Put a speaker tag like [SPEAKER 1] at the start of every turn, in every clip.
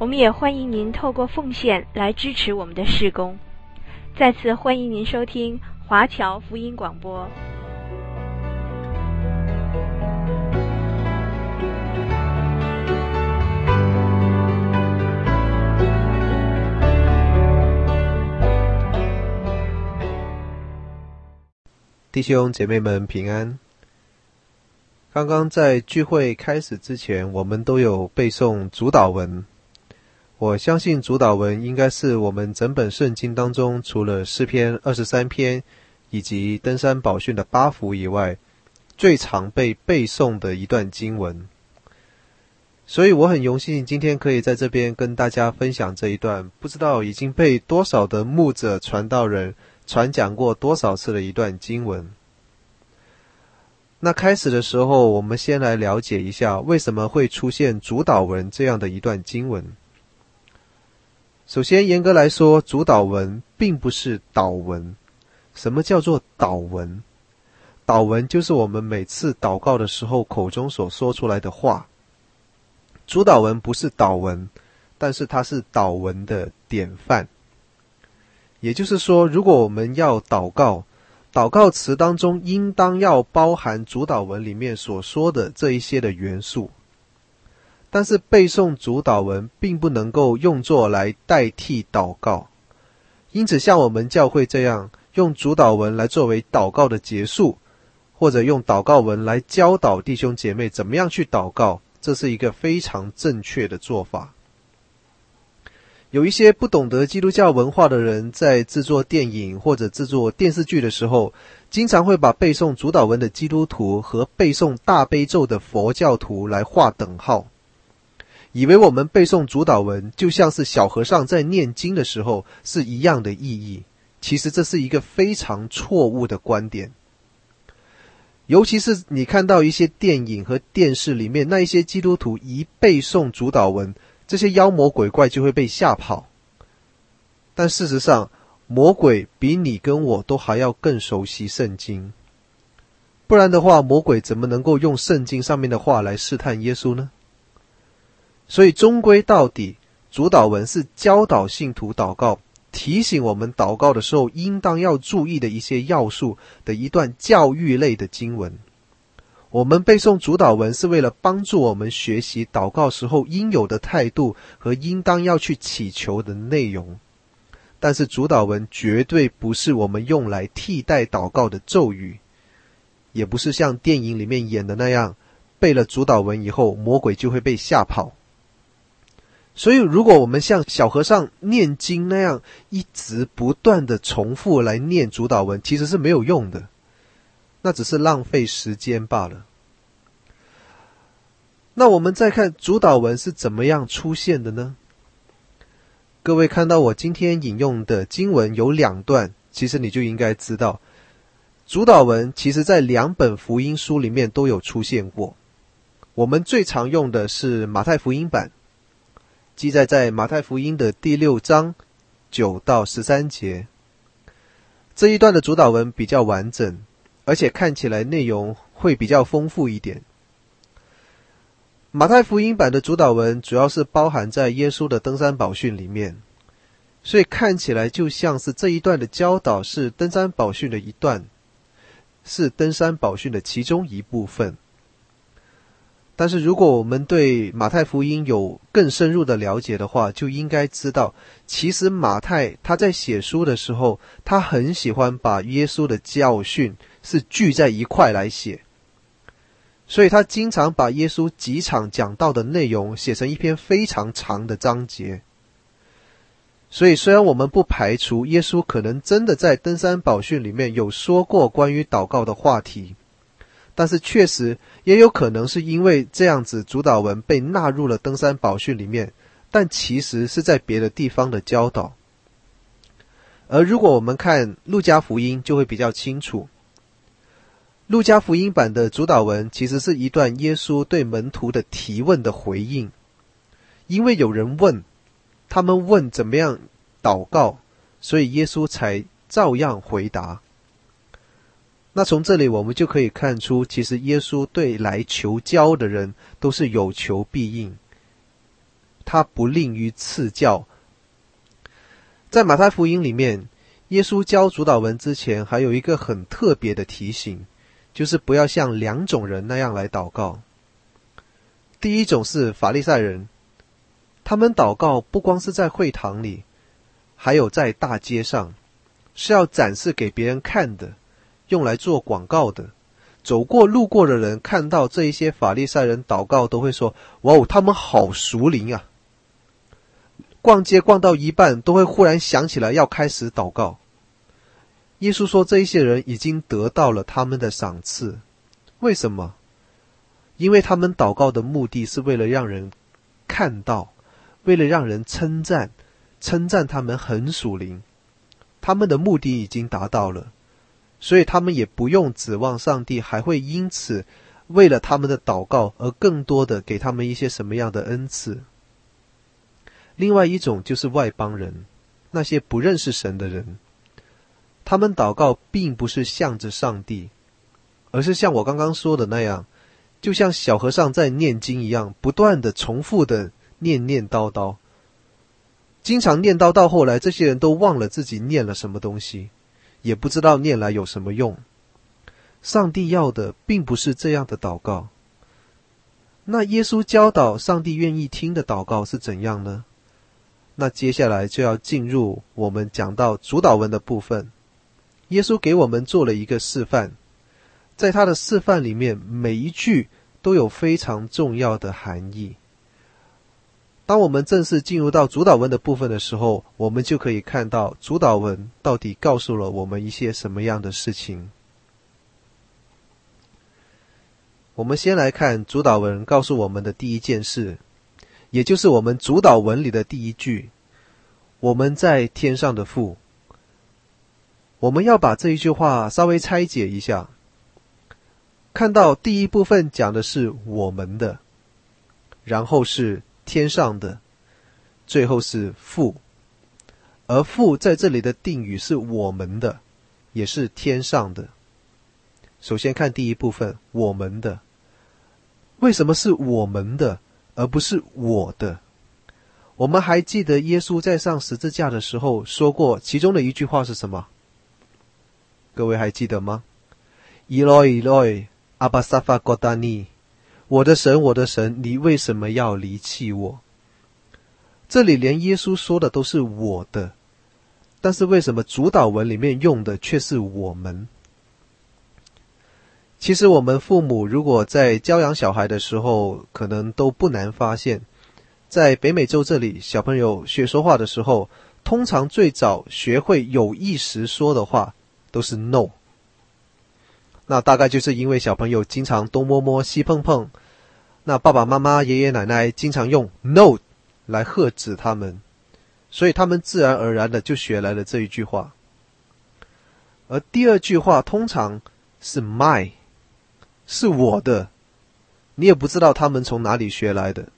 [SPEAKER 1] 我们也欢迎您透过奉献来支持我们的事工。再次欢迎您收听华侨福音广播。
[SPEAKER 2] 弟兄姐妹们平安。刚刚在聚会开始之前，我们都有背诵主祷文。我相信主祷文应该是我们整本圣经当中，除了诗篇二十三篇以及登山宝训的八福以外，最常被背诵的一段经文。所以我很荣幸今天可以在这边跟大家分享这一段，不知道已经被多少的牧者传道人传讲过多少次的一段经文。那开始的时候，我们先来了解一下为什么会出现主祷文这样的一段经文。首先，严格来说，主祷文并不是祷文。什么叫做祷文？祷文就是我们每次祷告的时候口中所说出来的话。主祷文不是祷文，但是它是祷文的典范。也就是说，如果我们要祷告，祷告词当中应当要包含主祷文里面所说的这一些的元素。但是背诵主祷文并不能够用作来代替祷告，因此像我们教会这样用主祷文来作为祷告的结束，或者用祷告文来教导弟兄姐妹怎么样去祷告，这是一个非常正确的做法。有一些不懂得基督教文化的人在制作电影或者制作电视剧的时候，经常会把背诵主祷文的基督徒和背诵大悲咒的佛教徒来划等号。以为我们背诵主祷文就像是小和尚在念经的时候是一样的意义，其实这是一个非常错误的观点。尤其是你看到一些电影和电视里面那一些基督徒一背诵主祷文，这些妖魔鬼怪就会被吓跑。但事实上，魔鬼比你跟我都还要更熟悉圣经，不然的话，魔鬼怎么能够用圣经上面的话来试探耶稣呢？所以，终归到底，主祷文是教导信徒祷告，提醒我们祷告的时候应当要注意的一些要素的一段教育类的经文。我们背诵主祷文是为了帮助我们学习祷告时候应有的态度和应当要去祈求的内容。但是，主祷文绝对不是我们用来替代祷告的咒语，也不是像电影里面演的那样，背了主祷文以后，魔鬼就会被吓跑。所以，如果我们像小和尚念经那样一直不断的重复来念主祷文，其实是没有用的，那只是浪费时间罢了。那我们再看主祷文是怎么样出现的呢？各位看到我今天引用的经文有两段，其实你就应该知道，主祷文其实在两本福音书里面都有出现过。我们最常用的是马太福音版。记载在马太福音的第六章九到十三节，这一段的主导文比较完整，而且看起来内容会比较丰富一点。马太福音版的主导文主要是包含在耶稣的登山宝训里面，所以看起来就像是这一段的教导是登山宝训的一段，是登山宝训的其中一部分。但是，如果我们对马太福音有更深入的了解的话，就应该知道，其实马太他在写书的时候，他很喜欢把耶稣的教训是聚在一块来写，所以他经常把耶稣几场讲道的内容写成一篇非常长的章节。所以，虽然我们不排除耶稣可能真的在登山宝训里面有说过关于祷告的话题。但是确实也有可能是因为这样子，主祷文被纳入了登山宝训里面，但其实是在别的地方的教导。而如果我们看路加福音，就会比较清楚。路加福音版的主祷文其实是一段耶稣对门徒的提问的回应，因为有人问，他们问怎么样祷告，所以耶稣才照样回答。那从这里我们就可以看出，其实耶稣对来求教的人都是有求必应，他不吝于赐教。在马太福音里面，耶稣教主祷文之前，还有一个很特别的提醒，就是不要像两种人那样来祷告。第一种是法利赛人，他们祷告不光是在会堂里，还有在大街上，是要展示给别人看的，用来做广告的。走过路过的人看到这一些法利赛人祷告，都会说：“哇哦，他们好属灵啊！”逛街逛到一半，都会忽然想起来要开始祷告。耶稣说，这一些人已经得到了他们的赏赐。为什么？因为他们祷告的目的是为了让人看到，为了让人称赞，称赞他们很属灵。他们的目的已经达到了，所以他们也不用指望上帝还会因此为了他们的祷告而更多的给他们一些什么样的恩赐。另外一种就是外邦人，那些不认识神的人，他们祷告并不是向着上帝，而是像我刚刚说的那样，就像小和尚在念经一样，不断的重复的念念叨叨，经常念叨到后来，这些人都忘了自己念了什么东西，也不知道念来有什么用。上帝要的并不是这样的祷告。那耶稣教导上帝愿意听的祷告是怎样呢？那接下来就要进入我们讲到主祷文的部分。耶稣给我们做了一个示范，在他的示范里面，每一句都有非常重要的含义。当我们正式进入到主导文的部分的时候，我们就可以看到主导文到底告诉了我们一些什么样的事情。我们先来看主导文告诉我们的第一件事。也就是我们主导文里的第一句，我们在天上的父。我们要把这一句话稍微拆解一下，看到第一部分讲的是我们的，然后是天上的，最后是父。而父在这里的定语是我们的，也是天上的。首先看第一部分，我们的，为什么是我们的？而不是我的。我们还记得耶稣在上十字架的时候说过，其中的一句话是什么？各位还记得吗？Eloi Eloi lama sabachthani，我的神，我的神，你为什么要离弃我？这里连耶稣说的都是我的，但是为什么主导文里面用的却是我们？其实我们父母如果在教养小孩的时候，可能都不难发现，在北美洲这里，小朋友学说话的时候，通常最早学会有意识说的话都是 “no”。那大概就是因为小朋友经常东摸摸西碰碰，那爸爸妈妈、爷爷奶奶经常用 “no” 来喝止他们，所以他们自然而然的就学来了这一句话。而第二句话通常是 “my”。是我的，你也不知道他们从哪里学来的，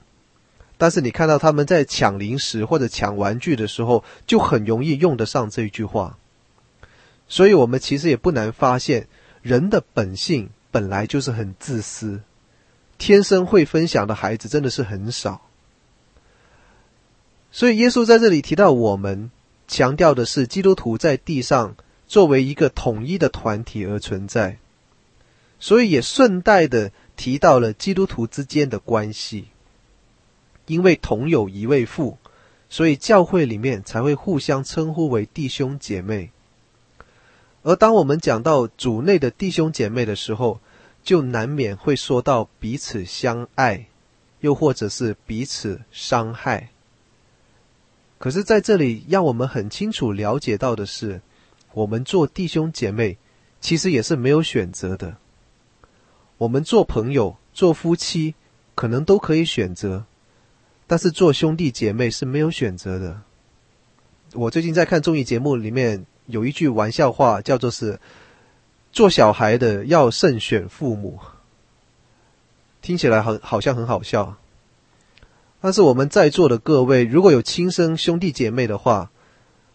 [SPEAKER 2] 但是你看到他们在抢零食或者抢玩具的时候，就很容易用得上这一句话。所以，我们其实也不难发现，人的本性本来就是很自私，天生会分享的孩子真的是很少。所以，耶稣在这里提到我们，强调的是基督徒在地上作为一个统一的团体而存在。所以也顺带的提到了基督徒之间的关系，因为同有一位父，所以教会里面才会互相称呼为弟兄姐妹。而当我们讲到主内的弟兄姐妹的时候，就难免会说到彼此相爱，又或者是彼此伤害。可是在这里，让我们很清楚了解到的是，我们做弟兄姐妹，其实也是没有选择的。我们做朋友、做夫妻，可能都可以选择，但是做兄弟姐妹是没有选择的。我最近在看综艺节目里面有一句玩笑话，叫做是做小孩的要慎选父母，听起来好好像很好笑。但是我们在座的各位，如果有亲生兄弟姐妹的话，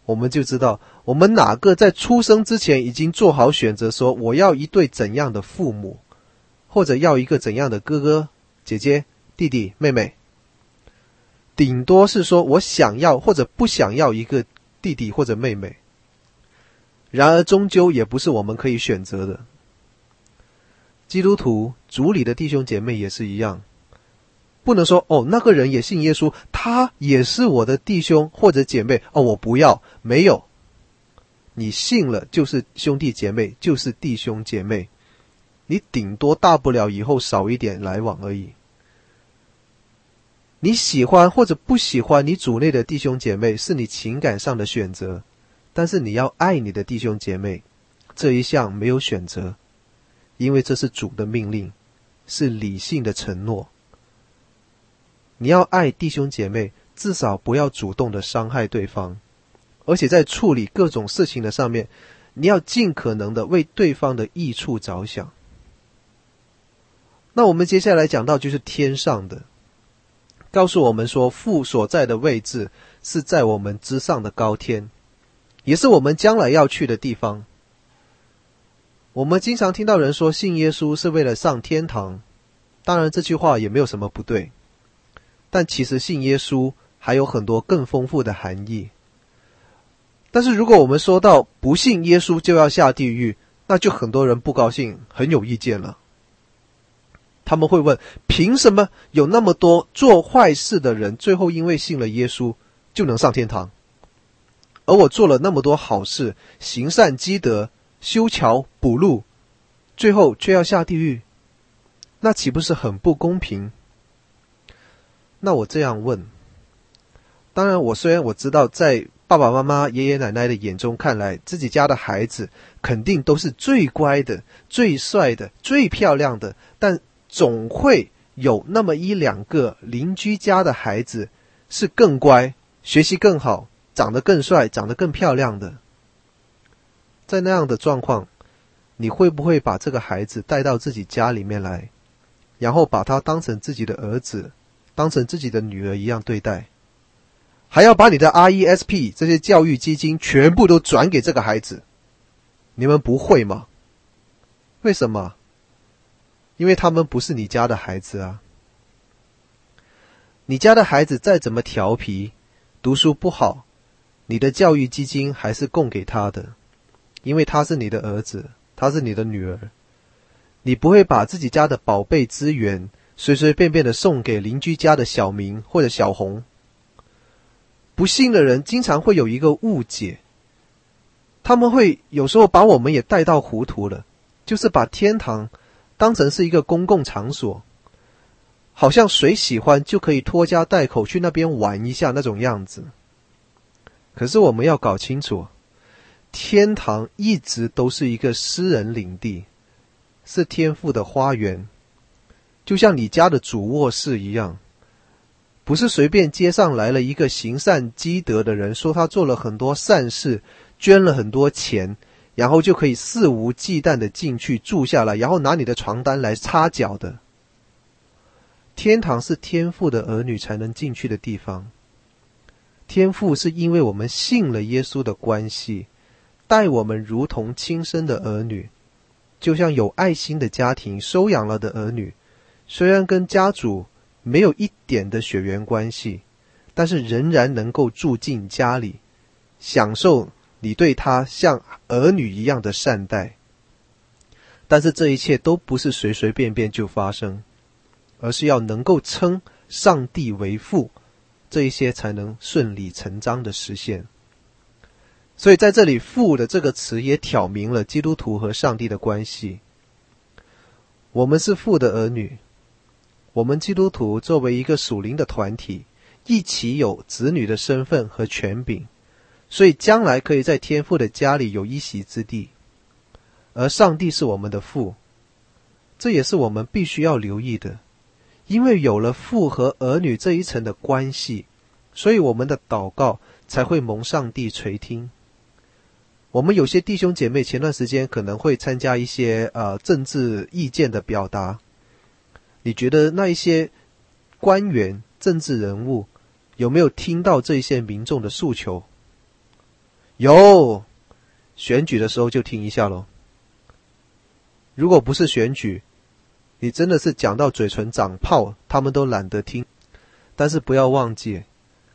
[SPEAKER 2] 我们就知道，我们哪个在出生之前已经做好选择，说我要一对怎样的父母，或者要一个怎样的哥哥、姐姐、弟弟、妹妹。顶多是说我想要或者不想要一个弟弟或者妹妹。然而，终究也不是我们可以选择的。基督徒主里的弟兄姐妹也是一样。不能说哦，那个人也信耶稣，他也是我的弟兄或者姐妹哦，我不要，没有，你信了就是兄弟姐妹，就是弟兄姐妹，你顶多大不了以后少一点来往而已。你喜欢或者不喜欢你主内的弟兄姐妹，是你情感上的选择，但是你要爱你的弟兄姐妹，这一项没有选择，因为这是主的命令，是理性的承诺。你要爱弟兄姐妹，至少不要主动的伤害对方，而且在处理各种事情的上面，你要尽可能的为对方的益处着想。那我们接下来讲到就是天上的，告诉我们说父所在的位置是在我们之上的高天，也是我们将来要去的地方。我们经常听到人说信耶稣是为了上天堂，当然这句话也没有什么不对。但其实信耶稣还有很多更丰富的含义。但是如果我们说到不信耶稣就要下地狱，那就很多人不高兴，很有意见了。他们会问：凭什么有那么多做坏事的人，最后因为信了耶稣就能上天堂，而我做了那么多好事，行善积德、修桥补路，最后却要下地狱？那岂不是很不公平？那我这样问，当然，我虽然我知道，在爸爸妈妈、爷爷奶奶的眼中看来，自己家的孩子肯定都是最乖的、最帅的、最漂亮的，但总会有那么一两个邻居家的孩子是更乖、学习更好、长得更帅、长得更漂亮的。在那样的状况，你会不会把这个孩子带到自己家里面来，然后把他当成自己的儿子？当成自己的女儿一样对待，还要把你的 RESP 这些教育基金全部都转给这个孩子，你们不会吗？为什么？因为他们不是你家的孩子啊。你家的孩子再怎么调皮，读书不好，你的教育基金还是供给他的，因为他是你的儿子，他是你的女儿，你不会把自己家的宝贝资源。随随便便的送给邻居家的小明或者小红。不信的人经常会有一个误解，他们会有时候把我们也带到糊涂了，就是把天堂当成是一个公共场所，好像谁喜欢就可以拖家带口去那边玩一下那种样子。可是我们要搞清楚，天堂一直都是一个私人领地，是天父的花园。就像你家的主卧室一样，不是随便街上来了一个行善积德的人，说他做了很多善事，捐了很多钱，然后就可以肆无忌惮的进去住下来，然后拿你的床单来擦脚的。天堂是天父的儿女才能进去的地方。天父是因为我们信了耶稣的关系，待我们如同亲生的儿女，就像有爱心的家庭收养了的儿女。虽然跟家主没有一点的血缘关系，但是仍然能够住进家里，享受你对他像儿女一样的善待。但是这一切都不是随随便便就发生，而是要能够称上帝为父，这一些才能顺理成章的实现。所以在这里“父”的这个词也挑明了基督徒和上帝的关系。我们是父的儿女。我们基督徒作为一个属灵的团体，一起有子女的身份和权柄，所以将来可以在天父的家里有一席之地。而上帝是我们的父，这也是我们必须要留意的，因为有了父和儿女这一层的关系，所以我们的祷告才会蒙上帝垂听。我们有些弟兄姐妹前段时间可能会参加一些呃政治意见的表达，你觉得那一些官员、政治人物有没有听到这些民众的诉求？有，选举的时候就听一下喽。如果不是选举，你真的是讲到嘴唇长泡，他们都懒得听。但是不要忘记，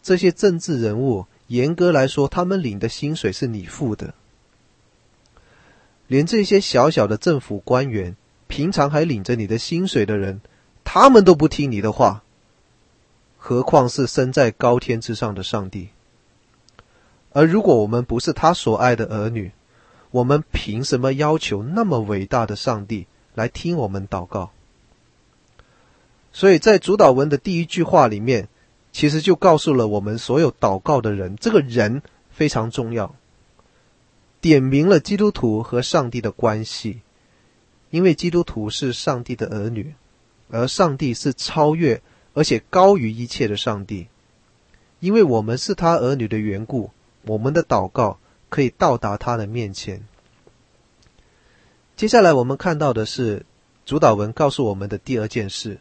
[SPEAKER 2] 这些政治人物严格来说，他们领的薪水是你付的。连这些小小的政府官员，平常还领着你的薪水的人，他们都不听你的话，何况是身在高天之上的上帝？而如果我们不是他所爱的儿女，我们凭什么要求那么伟大的上帝来听我们祷告？所以在主祷文的第一句话里面，其实就告诉了我们所有祷告的人，这个人非常重要，点明了基督徒和上帝的关系，因为基督徒是上帝的儿女，而上帝是超越而且高于一切的上帝，因为我们是他儿女的缘故，我们的祷告。可以到达他的面前。接下来我们看到的是主导文告诉我们的第二件事。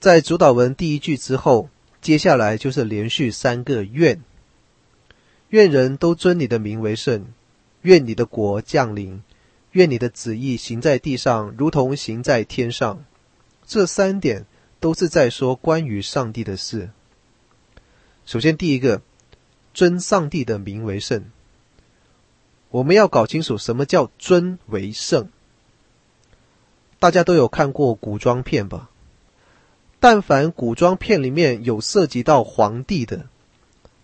[SPEAKER 2] 在主导文第一句之后，接下来就是连续三个愿：愿人都尊你的名为圣；愿你的国降临；愿你的旨意行在地上，如同行在天上。这三点都是在说关于上帝的事。首先，第一个。尊上帝的名为圣，我们要搞清楚什么叫尊为圣。大家都有看过古装片吧？但凡古装片里面有涉及到皇帝的，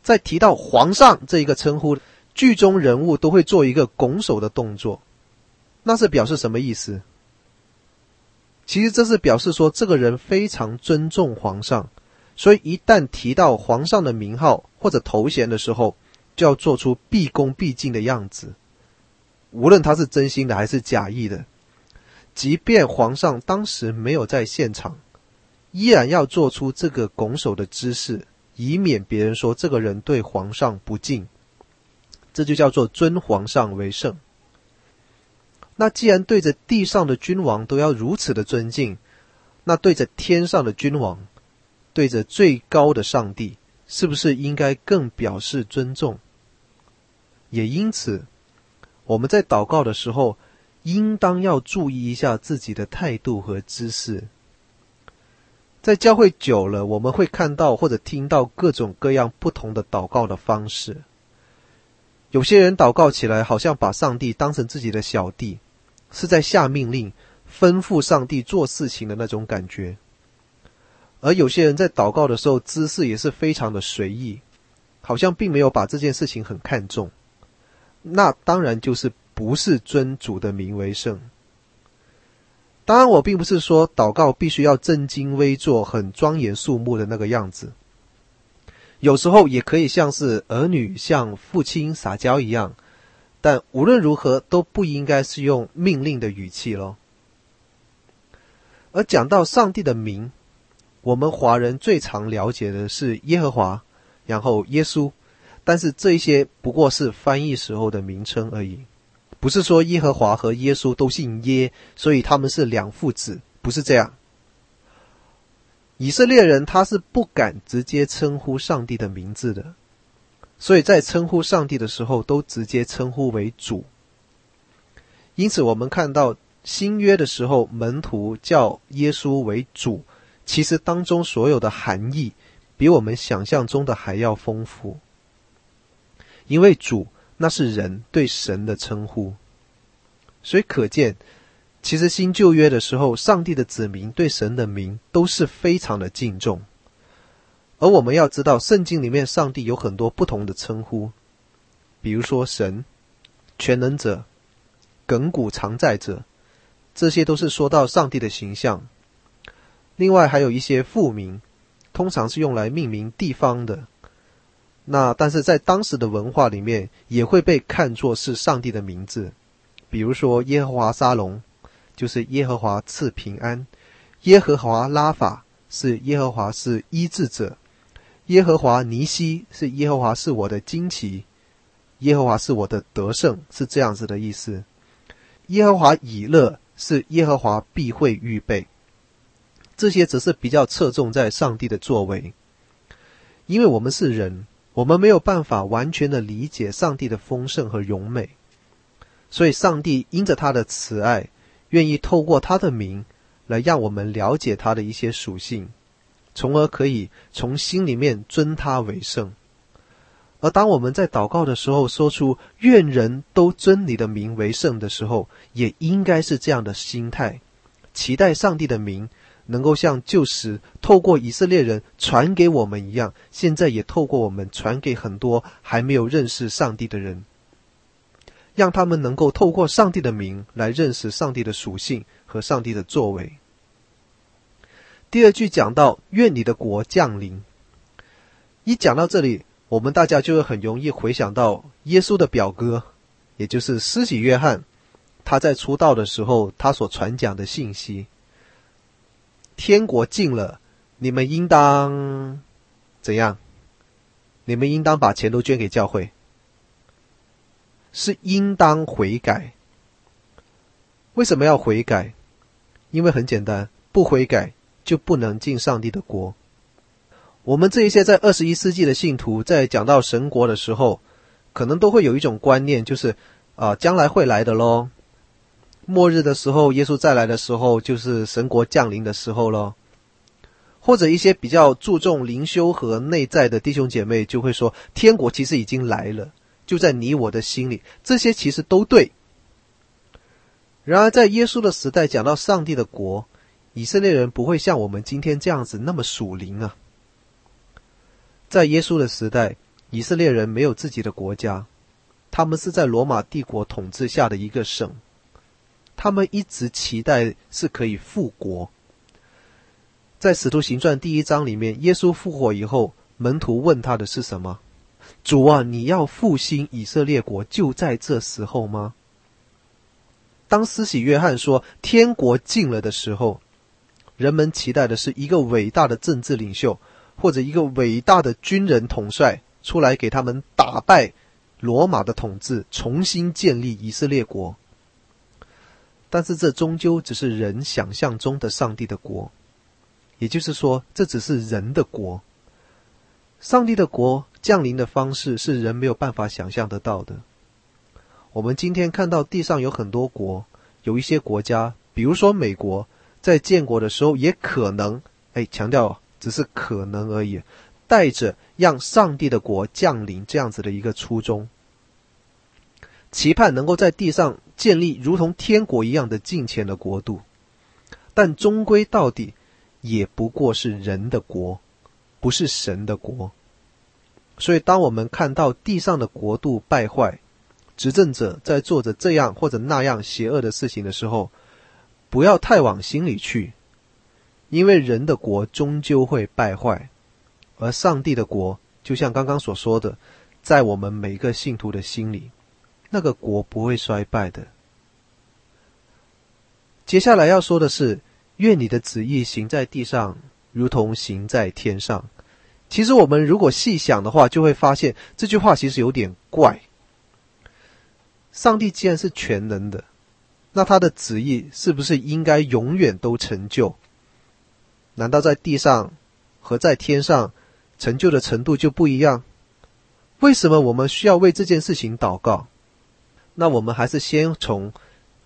[SPEAKER 2] 在提到皇上这一个称呼，剧中人物都会做一个拱手的动作，那是表示什么意思？其实这是表示说，这个人非常尊重皇上。所以，一旦提到皇上的名号或者头衔的时候，就要做出毕恭毕敬的样子。无论他是真心的还是假意的，即便皇上当时没有在现场，依然要做出这个拱手的姿势，以免别人说这个人对皇上不敬。这就叫做尊皇上为圣。那既然对着地上的君王都要如此的尊敬，那对着天上的君王，对着最高的上帝，是不是应该更表示尊重？也因此，我们在祷告的时候，应当要注意一下自己的态度和姿势。在教会久了，我们会看到或者听到各种各样不同的祷告的方式。有些人祷告起来，好像把上帝当成自己的小弟，是在下命令、吩咐上帝做事情的那种感觉。而有些人在祷告的时候，姿势也是非常的随意，好像并没有把这件事情很看重。那当然就是不是尊主的名为圣。当然，我并不是说祷告必须要正襟危坐、很庄严肃穆的那个样子。有时候也可以像是儿女向父亲撒娇一样，但无论如何都不应该是用命令的语气咯。而讲到上帝的名。我们华人最常了解的是耶和华，然后耶稣，但是这些不过是翻译时候的名称而已，不是说耶和华和耶稣都姓耶，所以他们是两父子，不是这样。以色列人他是不敢直接称呼上帝的名字的，所以在称呼上帝的时候都直接称呼为主。因此，我们看到新约的时候，门徒叫耶稣为主。其实当中所有的含义，比我们想象中的还要丰富。因为主那是人对神的称呼，所以可见，其实新旧约的时候，上帝的子民对神的名都是非常的敬重。而我们要知道，圣经里面上帝有很多不同的称呼，比如说神、全能者、亘古常在者，这些都是说到上帝的形象。另外还有一些复名，通常是用来命名地方的。那但是在当时的文化里面，也会被看作是上帝的名字。比如说耶和华沙龙，就是耶和华赐平安；耶和华拉法是耶和华是医治者；耶和华尼西是耶和华是我的旌旗；耶和华是我的得胜，是这样子的意思。耶和华以勒是耶和华必会预备，这些则是比较侧重在上帝的作为。因为我们是人，我们没有办法完全的理解上帝的丰盛和荣美，所以上帝因着他的慈爱，愿意透过他的名来让我们了解他的一些属性，从而可以从心里面尊他为圣。而当我们在祷告的时候说出“愿人都尊你的名为圣”的时候，也应该是这样的心态，期待上帝的名能够像旧时透过以色列人传给我们一样，现在也透过我们传给很多还没有认识上帝的人，让他们能够透过上帝的名来认识上帝的属性和上帝的作为。第二句讲到“愿你的国降临”，一讲到这里。我们大家就会很容易回想到耶稣的表哥，也就是施洗约翰，他在出道的时候，他所传讲的信息：天国近了，你们应当怎样？你们应当把钱都捐给教会，是应当悔改。为什么要悔改？因为很简单，不悔改就不能进上帝的国。我们这一些在二十一世纪的信徒，在讲到神国的时候，可能都会有一种观念，就是啊、呃，将来会来的喽。末日的时候，耶稣再来的时候，就是神国降临的时候喽。或者一些比较注重灵修和内在的弟兄姐妹，就会说，天国其实已经来了，就在你我的心里。这些其实都对。然而，在耶稣的时代，讲到上帝的国，以色列人不会像我们今天这样子那么属灵啊。在耶稣的时代，以色列人没有自己的国家，他们是在罗马帝国统治下的一个省。他们一直期待是可以复国。在《使徒行传》第一章里面，耶稣复活以后，门徒问他的是什么？主啊，你要复兴以色列国，就在这时候吗？当施洗约翰说天国近了的时候，人们期待的是一个伟大的政治领袖。或者一个伟大的军人统帅出来给他们打败罗马的统治，重新建立以色列国。但是这终究只是人想象中的上帝的国，也就是说，这只是人的国。上帝的国降临的方式是人没有办法想象得到的。我们今天看到地上有很多国，有一些国家，比如说美国，在建国的时候也可能，哎，强调。只是可能而已，带着让上帝的国降临这样子的一个初衷，期盼能够在地上建立如同天国一样的近前的国度，但终归到底也不过是人的国，不是神的国。所以，当我们看到地上的国度败坏，执政者在做着这样或者那样邪恶的事情的时候，不要太往心里去。因为人的国终究会败坏，而上帝的国，就像刚刚所说的，在我们每个信徒的心里，那个国不会衰败的。接下来要说的是，愿你的旨意行在地上，如同行在天上。其实我们如果细想的话，就会发现这句话其实有点怪。上帝既然是全能的，那他的旨意是不是应该永远都成就？难道在地上和在天上成就的程度就不一样？为什么我们需要为这件事情祷告？那我们还是先从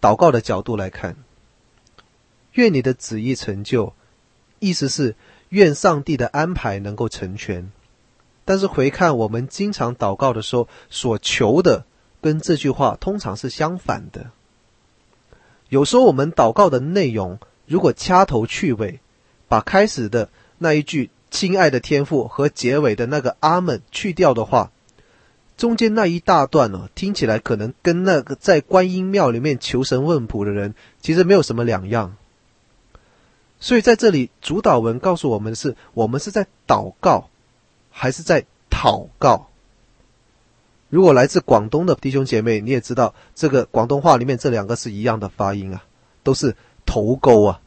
[SPEAKER 2] 祷告的角度来看。愿你的旨意成就，意思是愿上帝的安排能够成全。但是回看我们经常祷告的时候所求的，跟这句话通常是相反的。有时候我们祷告的内容，如果掐头去尾，把开始的那一句“亲爱的天父”和结尾的那个“阿门”去掉的话，中间那一大段哦，听起来可能跟那个在观音庙里面求神问卜的人其实没有什么两样。所以在这里，主祷文告诉我们的是：我们是在祷告，还是在讨告？如果来自广东的弟兄姐妹，你也知道，这个广东话里面这两个是一样的发音啊，都是头钩啊。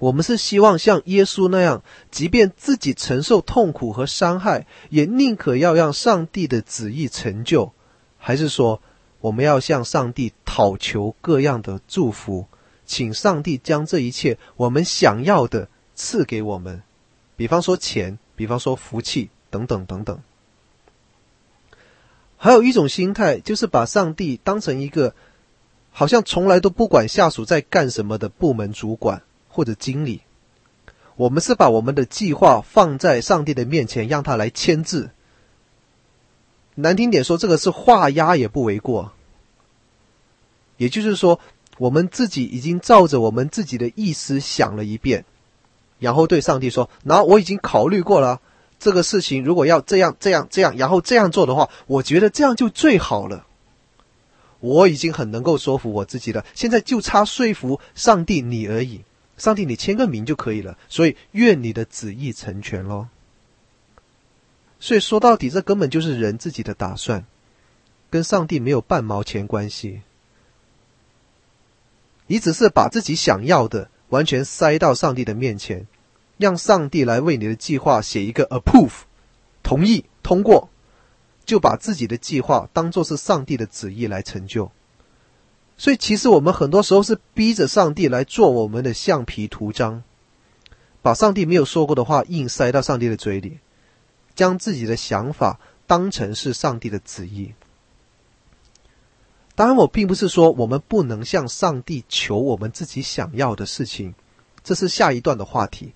[SPEAKER 2] 我们是希望像耶稣那样，即便自己承受痛苦和伤害，也宁可要让上帝的旨意成就，还是说我们要向上帝讨求各样的祝福，请上帝将这一切我们想要的赐给我们，比方说钱，比方说福气，等等等等。还有一种心态，就是把上帝当成一个好像从来都不管下属在干什么的部门主管。或者经理，我们是把我们的计划放在上帝的面前，让他来签字。难听点说，这个是画押也不为过。也就是说，我们自己已经照着我们自己的意思想了一遍，然后对上帝说：“那我已经考虑过了，这个事情如果要这样、这样、这样，然后这样做的话，我觉得这样就最好了。我已经很能够说服我自己了，现在就差说服上帝你而已。”上帝，你签个名就可以了。所以，愿你的旨意成全喽。所以说到底，这根本就是人自己的打算，跟上帝没有半毛钱关系。你只是把自己想要的完全塞到上帝的面前，让上帝来为你的计划写一个 approve，同意通过，就把自己的计划当做是上帝的旨意来成就。所以，其实我们很多时候是逼着上帝来做我们的橡皮图章，把上帝没有说过的话硬塞到上帝的嘴里，将自己的想法当成是上帝的旨意。当然，我并不是说我们不能向上帝求我们自己想要的事情，这是下一段的话题。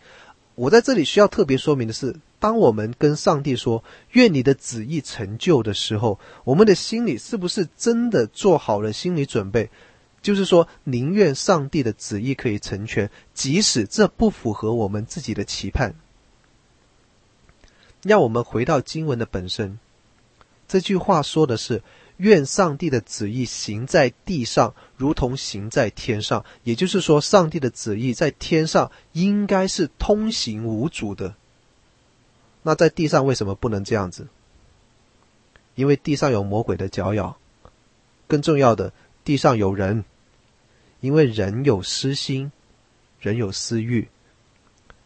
[SPEAKER 2] 我在这里需要特别说明的是，当我们跟上帝说“愿你的旨意成就”的时候，我们的心里是不是真的做好了心理准备？就是说，宁愿上帝的旨意可以成全，即使这不符合我们自己的期盼。让我们回到经文的本身，这句话说的是。愿上帝的旨意行在地上，如同行在天上。也就是说，上帝的旨意在天上应该是通行无阻的。那在地上为什么不能这样子？因为地上有魔鬼的脚咬，更重要的，地上有人，因为人有私心，人有私欲，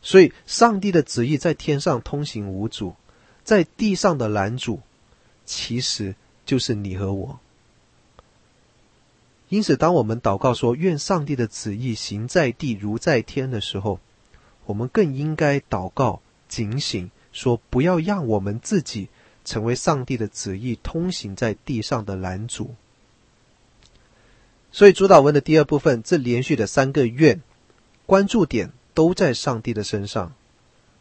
[SPEAKER 2] 所以上帝的旨意在天上通行无阻，在地上的拦阻，其实。就是你和我。因此，当我们祷告说“愿上帝的旨意行在地如在天”的时候，我们更应该祷告警醒，说不要让我们自己成为上帝的旨意通行在地上的拦阻。所以，主祷文的第二部分，这连续的三个愿，关注点都在上帝的身上。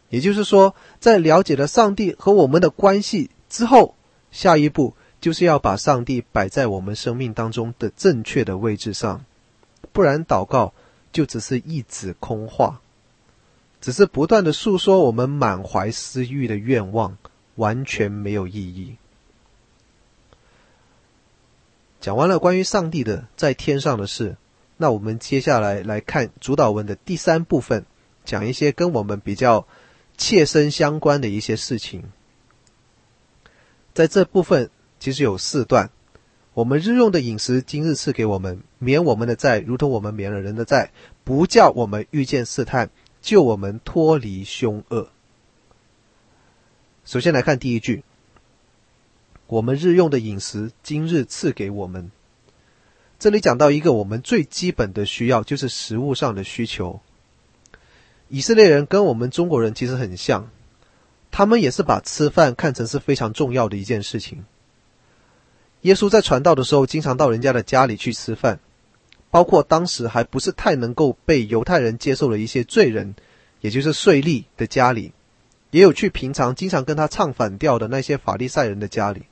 [SPEAKER 2] 也就是说，在了解了上帝和我们的关系之后，下一步。就是要把上帝摆在我们生命当中的正确的位置上，不然祷告就只是一纸空话，只是不断的诉说我们满怀私欲的愿望，完全没有意义。讲完了关于上帝的在天上的事，那我们接下来来看主祷文的第三部分，讲一些跟我们比较切身相关的一些事情，在这部分。其实有四段，我们日用的饮食，今日赐给我们，免我们的债，如同我们免了人的债，不叫我们遇见试探，救我们脱离凶恶。首先来看第一句，我们日用的饮食，今日赐给我们。这里讲到一个我们最基本的需要，就是食物上的需求。以色列人跟我们中国人其实很像，他们也是把吃饭看成是非常重要的一件事情。耶稣在传道的时候，经常到人家的家里去吃饭，包括当时还不是太能够被犹太人接受的一些罪人，也就是税吏的家里，也有去平常经常跟他唱反调的那些法利赛人的家里。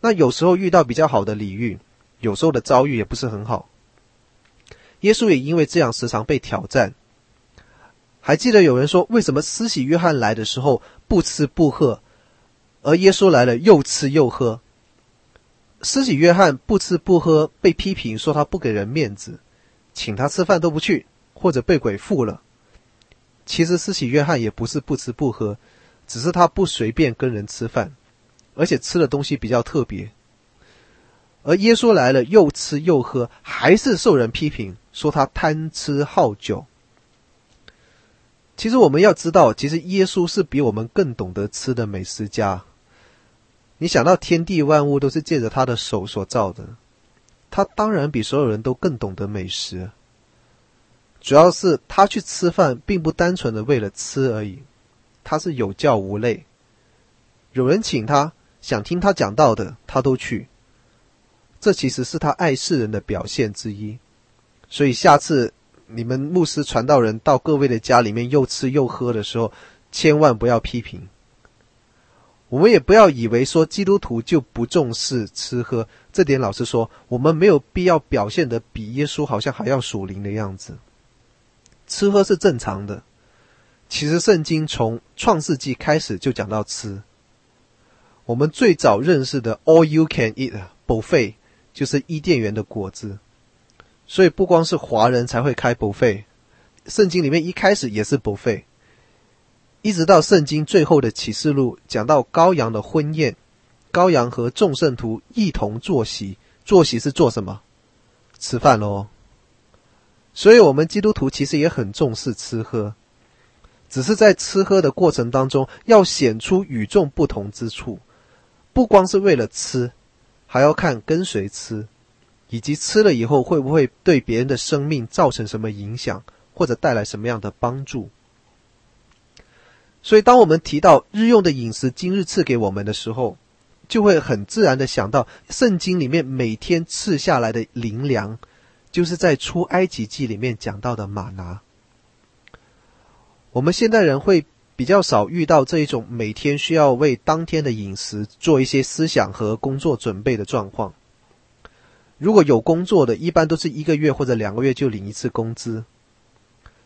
[SPEAKER 2] 那有时候遇到比较好的礼遇，有时候的遭遇也不是很好。耶稣也因为这样时常被挑战。还记得有人说，为什么施洗约翰来的时候不吃不喝，而耶稣来了又吃又喝？施洗约翰不吃不喝，被批评说他不给人面子，请他吃饭都不去，或者被鬼附了。其实施洗约翰也不是不吃不喝，只是他不随便跟人吃饭，而且吃的东西比较特别。而耶稣来了，又吃又喝，还是受人批评说他贪吃好酒。其实我们要知道，其实耶稣是比我们更懂得吃的美食家。你想到天地万物都是借着他的手所造的，他当然比所有人都更懂得美食。主要是他去吃饭，并不单纯的为了吃而已，他是有教无类。有人请他，想听他讲道的，他都去。这其实是他爱世人的表现之一。所以下次你们牧师传道人到各位的家里面又吃又喝的时候，千万不要批评。我们也不要以为说基督徒就不重视吃喝，这点老实说，我们没有必要表现得比耶稣好像还要属灵的样子。吃喝是正常的。其实圣经从创世纪开始就讲到吃。我们最早认识的 “all you can eat” 补费就是伊甸园的果子，所以不光是华人才会开 buffet，圣经里面一开始也是补费一直到圣经最后的启示录讲到羔羊的婚宴，羔羊和众圣徒一同坐席，坐席是做什么？吃饭喽。所以，我们基督徒其实也很重视吃喝，只是在吃喝的过程当中，要显出与众不同之处。不光是为了吃，还要看跟谁吃，以及吃了以后会不会对别人的生命造成什么影响，或者带来什么样的帮助。所以，当我们提到日用的饮食今日赐给我们的时候，就会很自然的想到圣经里面每天赐下来的灵粮，就是在出埃及记里面讲到的玛拿。我们现代人会。比较少遇到这一种每天需要为当天的饮食做一些思想和工作准备的状况。如果有工作的，一般都是一个月或者两个月就领一次工资。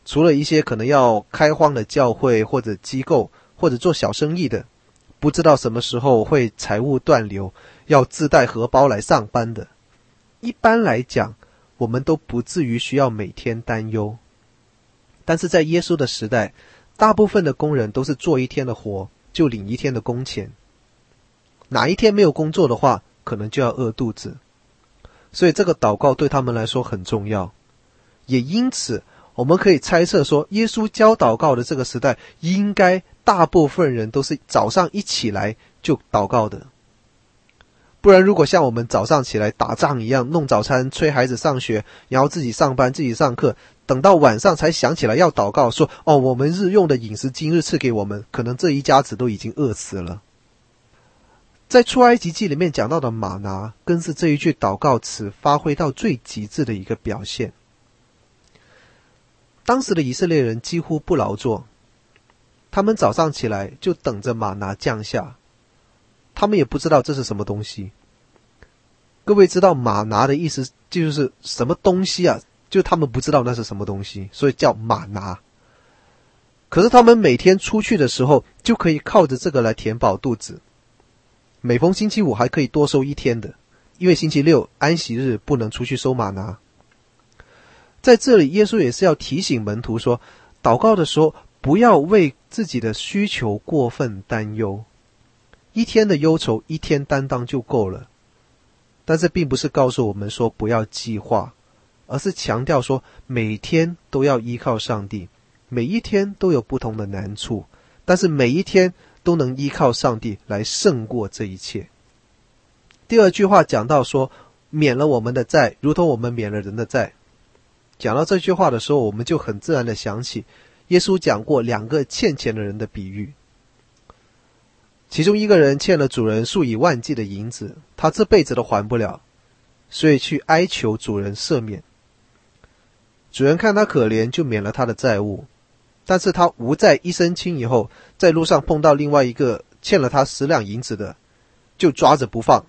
[SPEAKER 2] 除了一些可能要开荒的教会或者机构，或者做小生意的，不知道什么时候会财务断流，要自带荷包来上班的。一般来讲，我们都不至于需要每天担忧。但是在耶稣的时代，大部分的工人都是做一天的活就领一天的工钱，哪一天没有工作的话，可能就要饿肚子。所以这个祷告对他们来说很重要，也因此我们可以猜测说，耶稣教祷告的这个时代，应该大部分人都是早上一起来就祷告的。不然，如果像我们早上起来打仗一样，弄早餐、催孩子上学，然后自己上班、自己上课。等到晚上才想起来要祷告，说：“哦，我们日用的饮食今日赐给我们。”可能这一家子都已经饿死了。在出埃及记里面讲到的玛拿，更是这一句祷告词发挥到最极致的一个表现。当时的以色列人几乎不劳作，他们早上起来就等着马拿降下，他们也不知道这是什么东西。各位知道马拿的意思就是什么东西啊？就他们不知道那是什么东西，所以叫马拿。可是他们每天出去的时候，就可以靠着这个来填饱肚子。每逢星期五还可以多收一天的，因为星期六安息日不能出去收马拿。在这里，耶稣也是要提醒门徒说，祷告的时候不要为自己的需求过分担忧，一天的忧愁一天担当就够了。但这并不是告诉我们说不要计划。而是强调说，每天都要依靠上帝，每一天都有不同的难处，但是每一天都能依靠上帝来胜过这一切。第二句话讲到说，免了我们的债，如同我们免了人的债。讲到这句话的时候，我们就很自然的想起耶稣讲过两个欠钱的人的比喻，其中一个人欠了主人数以万计的银子，他这辈子都还不了，所以去哀求主人赦免。主人看他可怜，就免了他的债务。但是他无债一身轻以后，在路上碰到另外一个欠了他十两银子的，就抓着不放，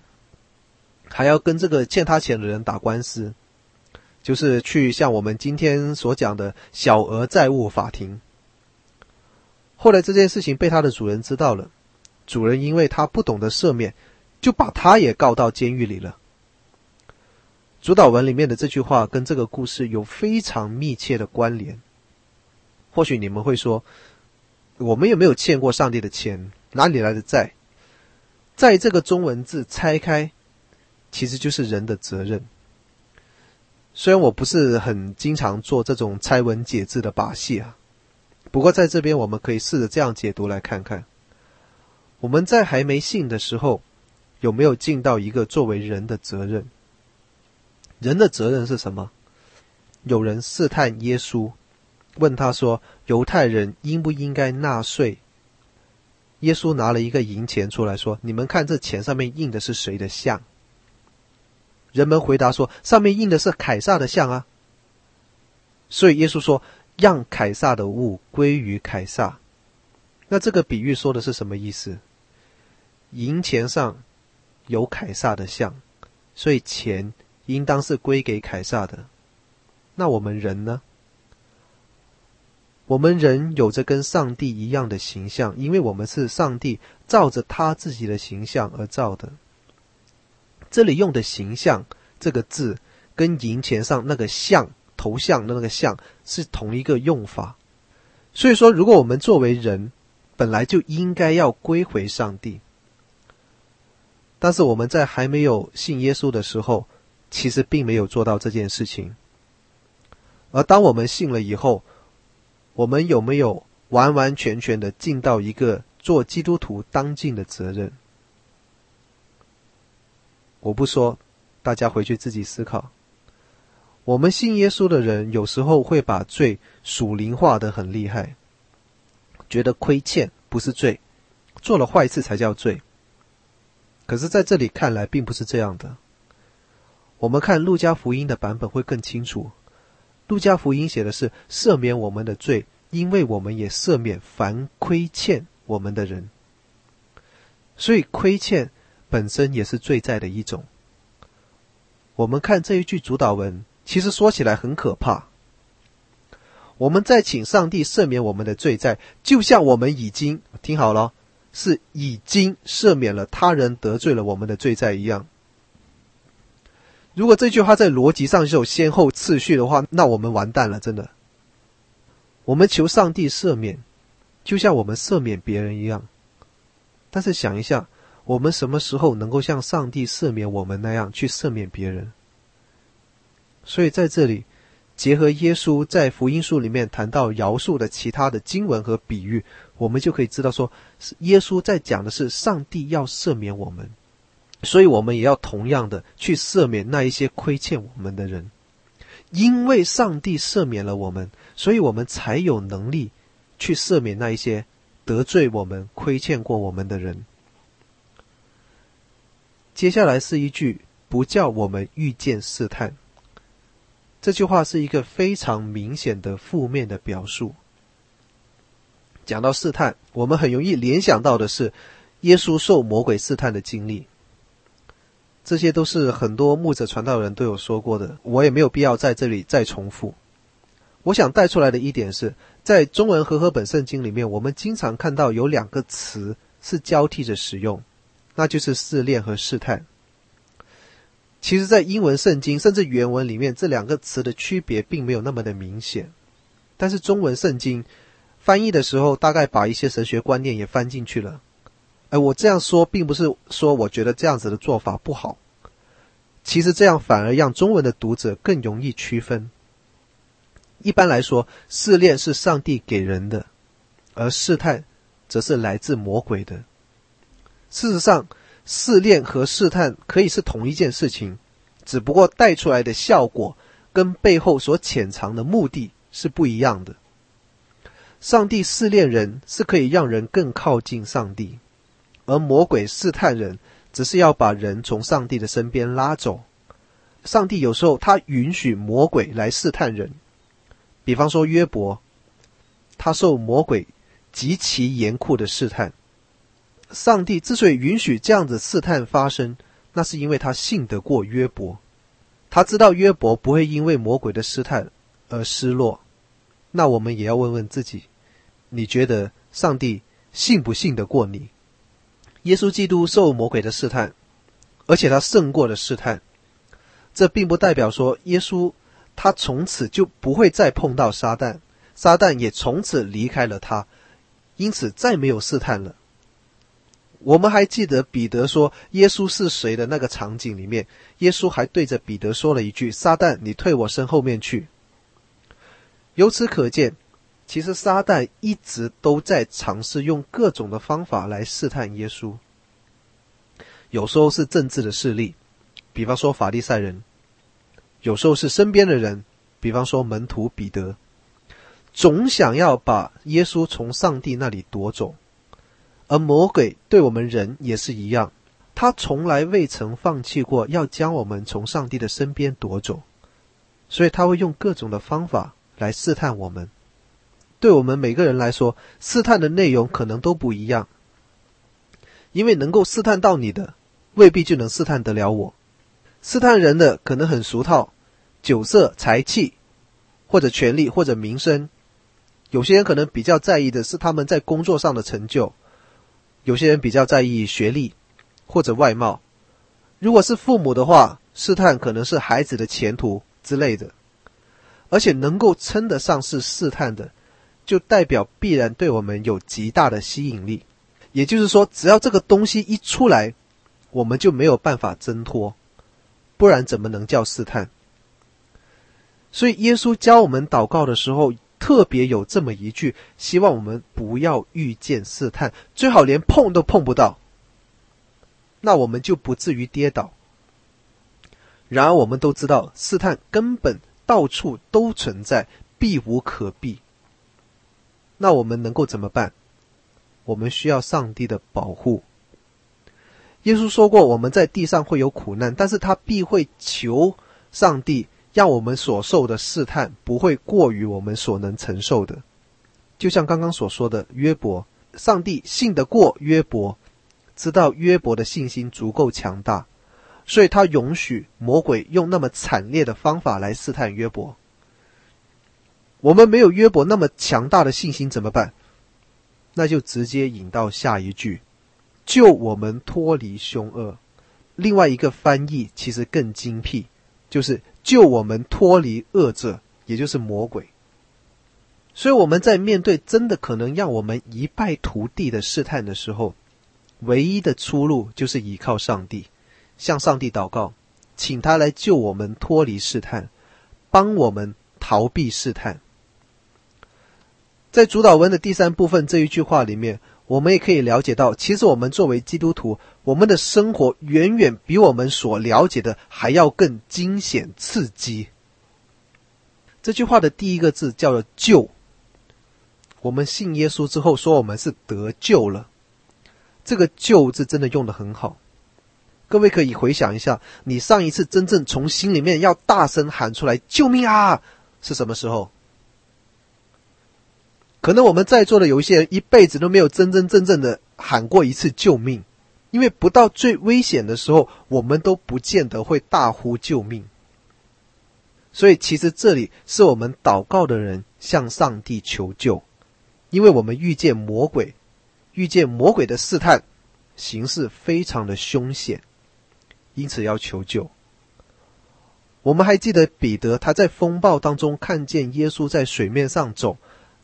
[SPEAKER 2] 还要跟这个欠他钱的人打官司，就是去像我们今天所讲的小额债务法庭。后来这件事情被他的主人知道了，主人因为他不懂得赦免，就把他也告到监狱里了。主导文里面的这句话跟这个故事有非常密切的关联。或许你们会说，我们有没有欠过上帝的钱？哪里来的债？债这个中文字拆开，其实就是人的责任。虽然我不是很经常做这种拆文解字的把戏啊，不过在这边，我们可以试着这样解读来看看：我们在还没信的时候，有没有尽到一个作为人的责任？人的责任是什么？有人试探耶稣，问他说：“犹太人应不应该纳税？”耶稣拿了一个银钱出来说：“你们看，这钱上面印的是谁的像？”人们回答说：“上面印的是凯撒的像啊。”所以耶稣说：“让凯撒的物归于凯撒。”那这个比喻说的是什么意思？银钱上有凯撒的像，所以钱应当是归给凯撒的。那我们人呢？我们人有着跟上帝一样的形象，因为我们是上帝照着他自己的形象而造的。这里用的“形象”这个字，跟银钱上那个像头像的那个像是同一个用法。所以说，如果我们作为人，本来就应该要归回上帝，但是我们在还没有信耶稣的时候，其实并没有做到这件事情。而当我们信了以后，我们有没有完完全全的尽到一个做基督徒当尽的责任？我不说，大家回去自己思考。我们信耶稣的人有时候会把罪属灵化得很厉害，觉得亏欠不是罪，做了坏事才叫罪。可是在这里看来并不是这样的。我们看路加福音的版本会更清楚。路加福音写的是赦免我们的罪，因为我们也赦免凡亏欠我们的人。所以亏欠本身也是罪债的一种。我们看这一句主导文，其实说起来很可怕。我们在请上帝赦免我们的罪债，就像我们已经，听好了，是已经赦免了他人得罪了我们的罪债一样。如果这句话在逻辑上是有先后次序的话，那我们完蛋了，真的。我们求上帝赦免，就像我们赦免别人一样。但是想一下，我们什么时候能够像上帝赦免我们那样去赦免别人？所以在这里，结合耶稣在福音书里面谈到饶恕的其他的经文和比喻，我们就可以知道说，耶稣在讲的是上帝要赦免我们。所以，我们也要同样的去赦免那一些亏欠我们的人，因为上帝赦免了我们，所以我们才有能力去赦免那一些得罪我们、亏欠过我们的人。接下来是一句“不叫我们遇见试探”，这句话是一个非常明显的负面的表述。讲到试探，我们很容易联想到的是耶稣受魔鬼试探的经历。这些都是很多牧者传道人都有说过的，我也没有必要在这里再重复。我想带出来的一点是，在中文和合本圣经里面，我们经常看到有两个词是交替着使用，那就是试炼和试探。其实，在英文圣经甚至原文里面，这两个词的区别并没有那么的明显，但是中文圣经翻译的时候，大概把一些神学观念也翻进去了。哎，我这样说并不是说我觉得这样子的做法不好，其实这样反而让中文的读者更容易区分。一般来说，试炼是上帝给人的，而试探则是来自魔鬼的。事实上，试炼和试探可以是同一件事情，只不过带出来的效果跟背后所潜藏的目的是不一样的。上帝试炼人是可以让人更靠近上帝。而魔鬼试探人，只是要把人从上帝的身边拉走。上帝有时候他允许魔鬼来试探人，比方说约伯，他受魔鬼极其严酷的试探。上帝之所以允许这样子试探发生，那是因为他信得过约伯，他知道约伯不会因为魔鬼的试探而失落。那我们也要问问自己，你觉得上帝信不信得过你？耶稣基督受魔鬼的试探，而且他胜过了试探。这并不代表说耶稣他从此就不会再碰到撒旦，撒旦也从此离开了他，因此再没有试探了。我们还记得彼得说耶稣是谁的那个场景里面，耶稣还对着彼得说了一句：“撒旦，你退我身后面去。”由此可见，其实撒旦一直都在尝试用各种的方法来试探耶稣。有时候是政治的势力，比方说法利赛人；有时候是身边的人，比方说门徒彼得，总想要把耶稣从上帝那里夺走。而魔鬼对我们人也是一样，他从来未曾放弃过要将我们从上帝的身边夺走，所以他会用各种的方法来试探我们。对我们每个人来说，试探的内容可能都不一样，因为能够试探到你的，未必就能试探得了我。试探人的可能很俗套，酒色、财气，或者权力，或者名声。有些人可能比较在意的是他们在工作上的成就，有些人比较在意学历或者外貌。如果是父母的话，试探可能是孩子的前途之类的。而且能够称得上是试探的，就代表必然对我们有极大的吸引力。也就是说，只要这个东西一出来，我们就没有办法挣脱，不然怎么能叫试探？所以耶稣教我们祷告的时候，特别有这么一句：希望我们不要遇见试探，最好连碰都碰不到，那我们就不至于跌倒。然而，我们都知道，试探根本到处都存在，避无可避。那我们能够怎么办？我们需要上帝的保护。耶稣说过，我们在地上会有苦难，但是他必会求上帝，让我们所受的试探不会过于我们所能承受的。就像刚刚所说的约伯，上帝信得过约伯，知道约伯的信心足够强大，所以他允许魔鬼用那么惨烈的方法来试探约伯。我们没有约伯那么强大的信心怎么办？那就直接引到下一句：救我们脱离凶恶。另外一个翻译其实更精辟，就是救我们脱离恶者，也就是魔鬼。所以我们在面对真的可能让我们一败涂地的试探的时候，唯一的出路就是依靠上帝，向上帝祷告，请他来救我们脱离试探，帮我们逃避试探。在主祷文的第三部分这一句话里面，我们也可以了解到，其实我们作为基督徒，我们的生活远远比我们所了解的还要更惊险刺激。这句话的第一个字叫做“救”，我们信耶稣之后说我们是得救了，这个“救”字真的用得很好。各位可以回想一下，你上一次真正从心里面要大声喊出来“救命啊”是什么时候？可能我们在座的有一些人一辈子都没有真真正正的喊过一次救命，因为不到最危险的时候，我们都不见得会大呼救命。所以，其实这里是我们祷告的人向上帝求救，因为我们遇见魔鬼，遇见魔鬼的试探，形势非常的凶险，因此要求救。我们还记得彼得，他在风暴当中看见耶稣在水面上走。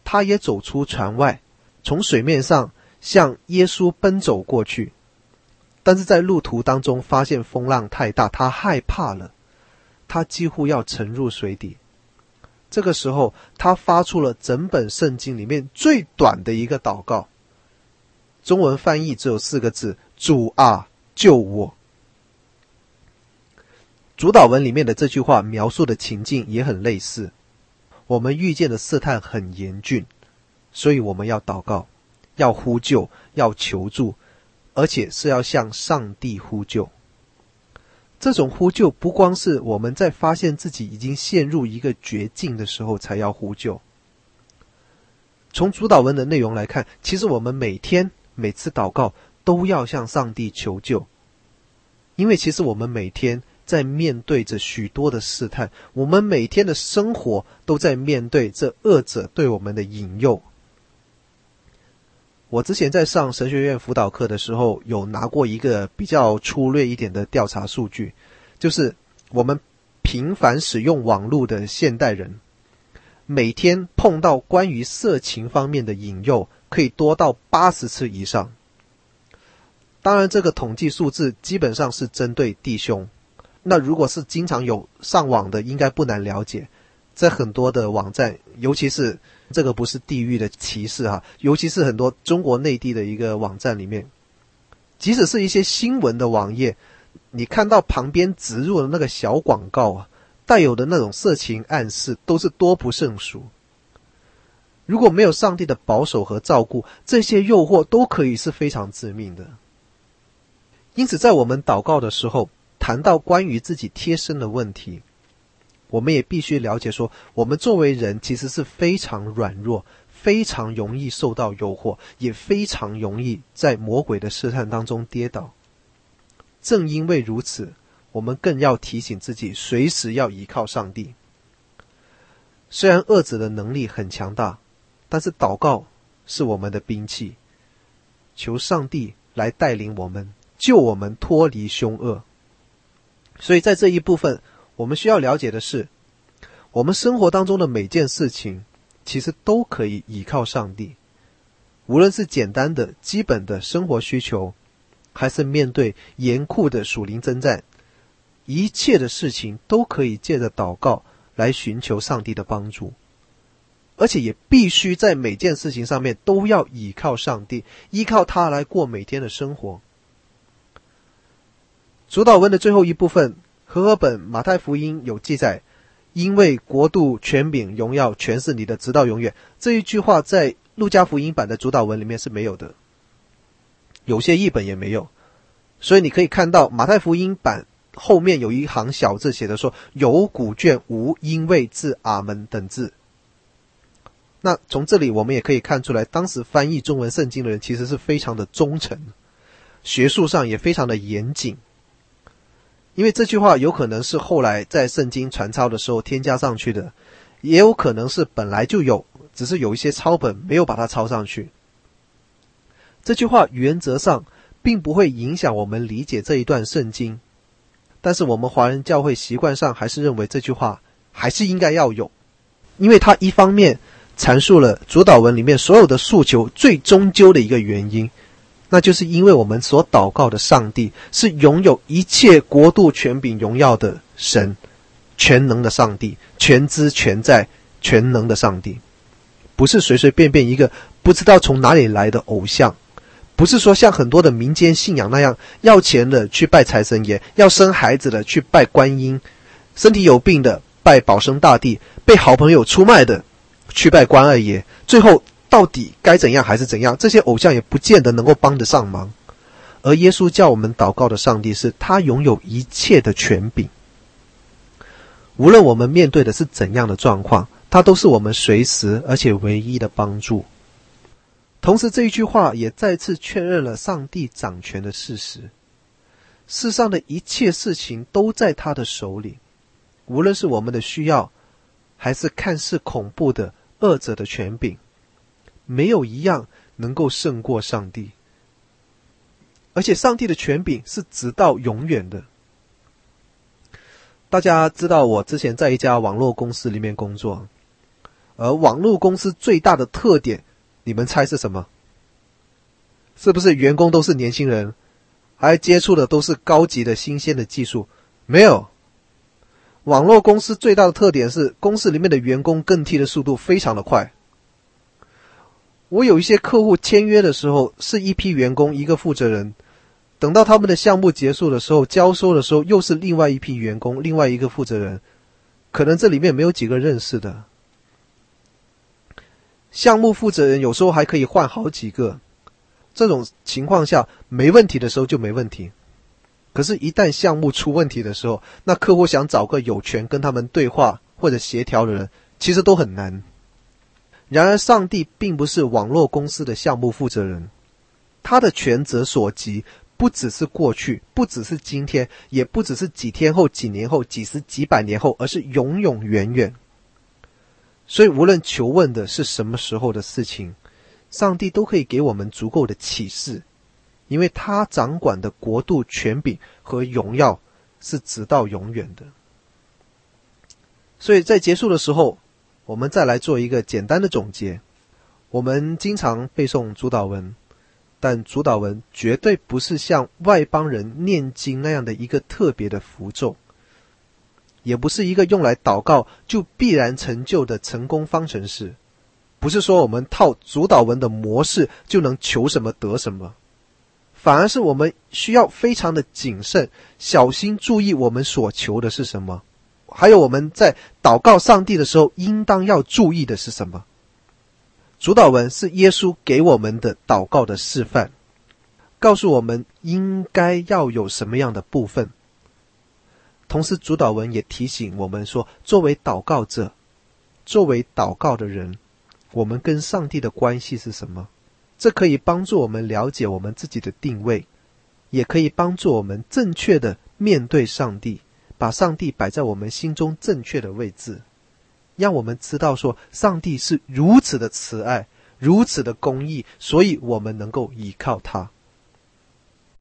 [SPEAKER 2] 他也走出船外，从水面上向耶稣奔走过去，但是在路途当中发现风浪太大，他害怕了，他几乎要沉入水底。这个时候，他发出了整本圣经里面最短的一个祷告，中文翻译只有四个字：“主啊，救我！”主祷文里面的这句话描述的情境也很类似。我们遇见的试探很严峻，所以我们要祷告，要呼救，要求助，而且是要向上帝呼救。这种呼救不光是我们在发现自己已经陷入一个绝境的时候才要呼救。从主祷文的内容来看，其实我们每天每次祷告都要向上帝求救，因为其实我们每天。在面对着许多的试探，我们每天的生活都在面对这恶者对我们的引诱。我之前在上神学院辅导课的时候，有拿过一个比较粗略一点的调查数据，就是我们频繁使用网络的现代人，每天碰到关于色情方面的引诱，可以多到八十次以上。当然，这个统计数字基本上是针对弟兄。那如果是经常有上网的，应该不难了解，在很多的网站，尤其是这个不是地域的歧视哈，尤其是很多中国内地的一个网站里面，即使是一些新闻的网页，你看到旁边植入的那个小广告啊，带有的那种色情暗示，都是多不胜数。如果没有上帝的保守和照顾，这些诱惑都可以是非常致命的。因此，在我们祷告的时候，谈到关于自己贴身的问题，我们也必须了解说，我们作为人其实是非常软弱，非常容易受到诱惑，也非常容易在魔鬼的试探当中跌倒。正因为如此，我们更要提醒自己，随时要依靠上帝。虽然恶者的能力很强大。但是祷告是我们的兵器，求上帝来带领我们，救我们脱离凶恶。所以在这一部分，我们需要了解的是，我们生活当中的每件事情，其实都可以依靠上帝。无论是简单的、基本的生活需求，还是面对严酷的属灵征战，一切的事情都可以借着祷告来寻求上帝的帮助。而且也必须在每件事情上面都要依靠上帝，依靠他来过每天的生活。主祷文的最后一部分，和合本马太福音有记载：“因为国度、权柄、荣耀，全是你的，直到永远。”这一句话在路加福音版的主祷文里面是没有的，有些译本也没有。所以你可以看到马太福音版后面有一行小字写的说：“有古卷无因为字阿门等字。”那从这里我们也可以看出来，当时翻译中文圣经的人其实是非常的忠诚，学术上也非常的严谨。因为这句话有可能是后来在圣经传抄的时候添加上去的，也有可能是本来就有，只是有一些抄本没有把它抄上去。这句话原则上并不会影响我们理解这一段圣经，但是我们华人教会习惯上还是认为这句话还是应该要有，因为它一方面。阐述了主祷文里面所有的诉求最终究的一个原因，那就是因为我们所祷告的上帝是拥有一切国度、权柄、荣耀的神，全能的上帝，全知全在、全能的上帝，不是随随便便一个不知道从哪里来的偶像，不是说像很多的民间信仰那样要钱的去拜财神爷，要生孩子的去拜观音，身体有病的拜保生大帝，被好朋友出卖的。去拜关二爷，最后到底该怎样还是怎样？这些偶像也不见得能够帮得上忙。而耶稣叫我们祷告的上帝是他拥有一切的权柄，无论我们面对的是怎样的状况，他都是我们随时而且唯一的帮助。同时，这一句话也再次确认了上帝掌权的事实。世上的一切事情都在他的手里，无论是我们的需要。还是看似恐怖的恶者的权柄，没有一样能够胜过上帝。而且上帝的权柄是直到永远的。大家知道，我之前在一家网络公司里面工作，而网络公司最大的特点，你们猜是什么？是不是员工都是年轻人，还接触的都是高级的新鲜的技术？没有。网络公司最大的特点是，公司里面的员工更替的速度非常的快。我有一些客户签约的时候是一批员工一个负责人，等到他们的项目结束的时候，交收的时候又是另外一批员工，另外一个负责人，可能这里面没有几个认识的。项目负责人有时候还可以换好几个，这种情况下没问题的时候就没问题。可是，一旦项目出问题的时候，那客户想找个有权跟他们对话或者协调的人，其实都很难。然而，上帝并不是网络公司的项目负责人，他的权责所及不只是过去，不只是今天，也不只是几天后、几年后、几十几百年后，而是永永远远。所以，无论求问的是什么时候的事情，上帝都可以给我们足够的启示。因为他掌管的国度、权柄和荣耀是直到永远的，所以在结束的时候，我们再来做一个简单的总结。我们经常背诵主祷文，但主祷文绝对不是像外邦人念经那样的一个特别的符咒。也不是一个用来祷告就必然成就的成功方程式。不是说我们套主祷文的模式就能求什么得什么，反而是我们需要非常的谨慎、小心注意我们所求的是什么，还有我们在祷告上帝的时候应当要注意的是什么。主祷文是耶稣给我们的祷告的示范，告诉我们应该要有什么样的部分。同时，主祷文也提醒我们说，作为祷告者，作为祷告的人，我们跟上帝的关系是什么？这可以帮助我们了解我们自己的定位，也可以帮助我们正确的面对上帝，把上帝摆在我们心中正确的位置。让我们知道说，上帝是如此的慈爱，如此的公义，所以我们能够依靠他。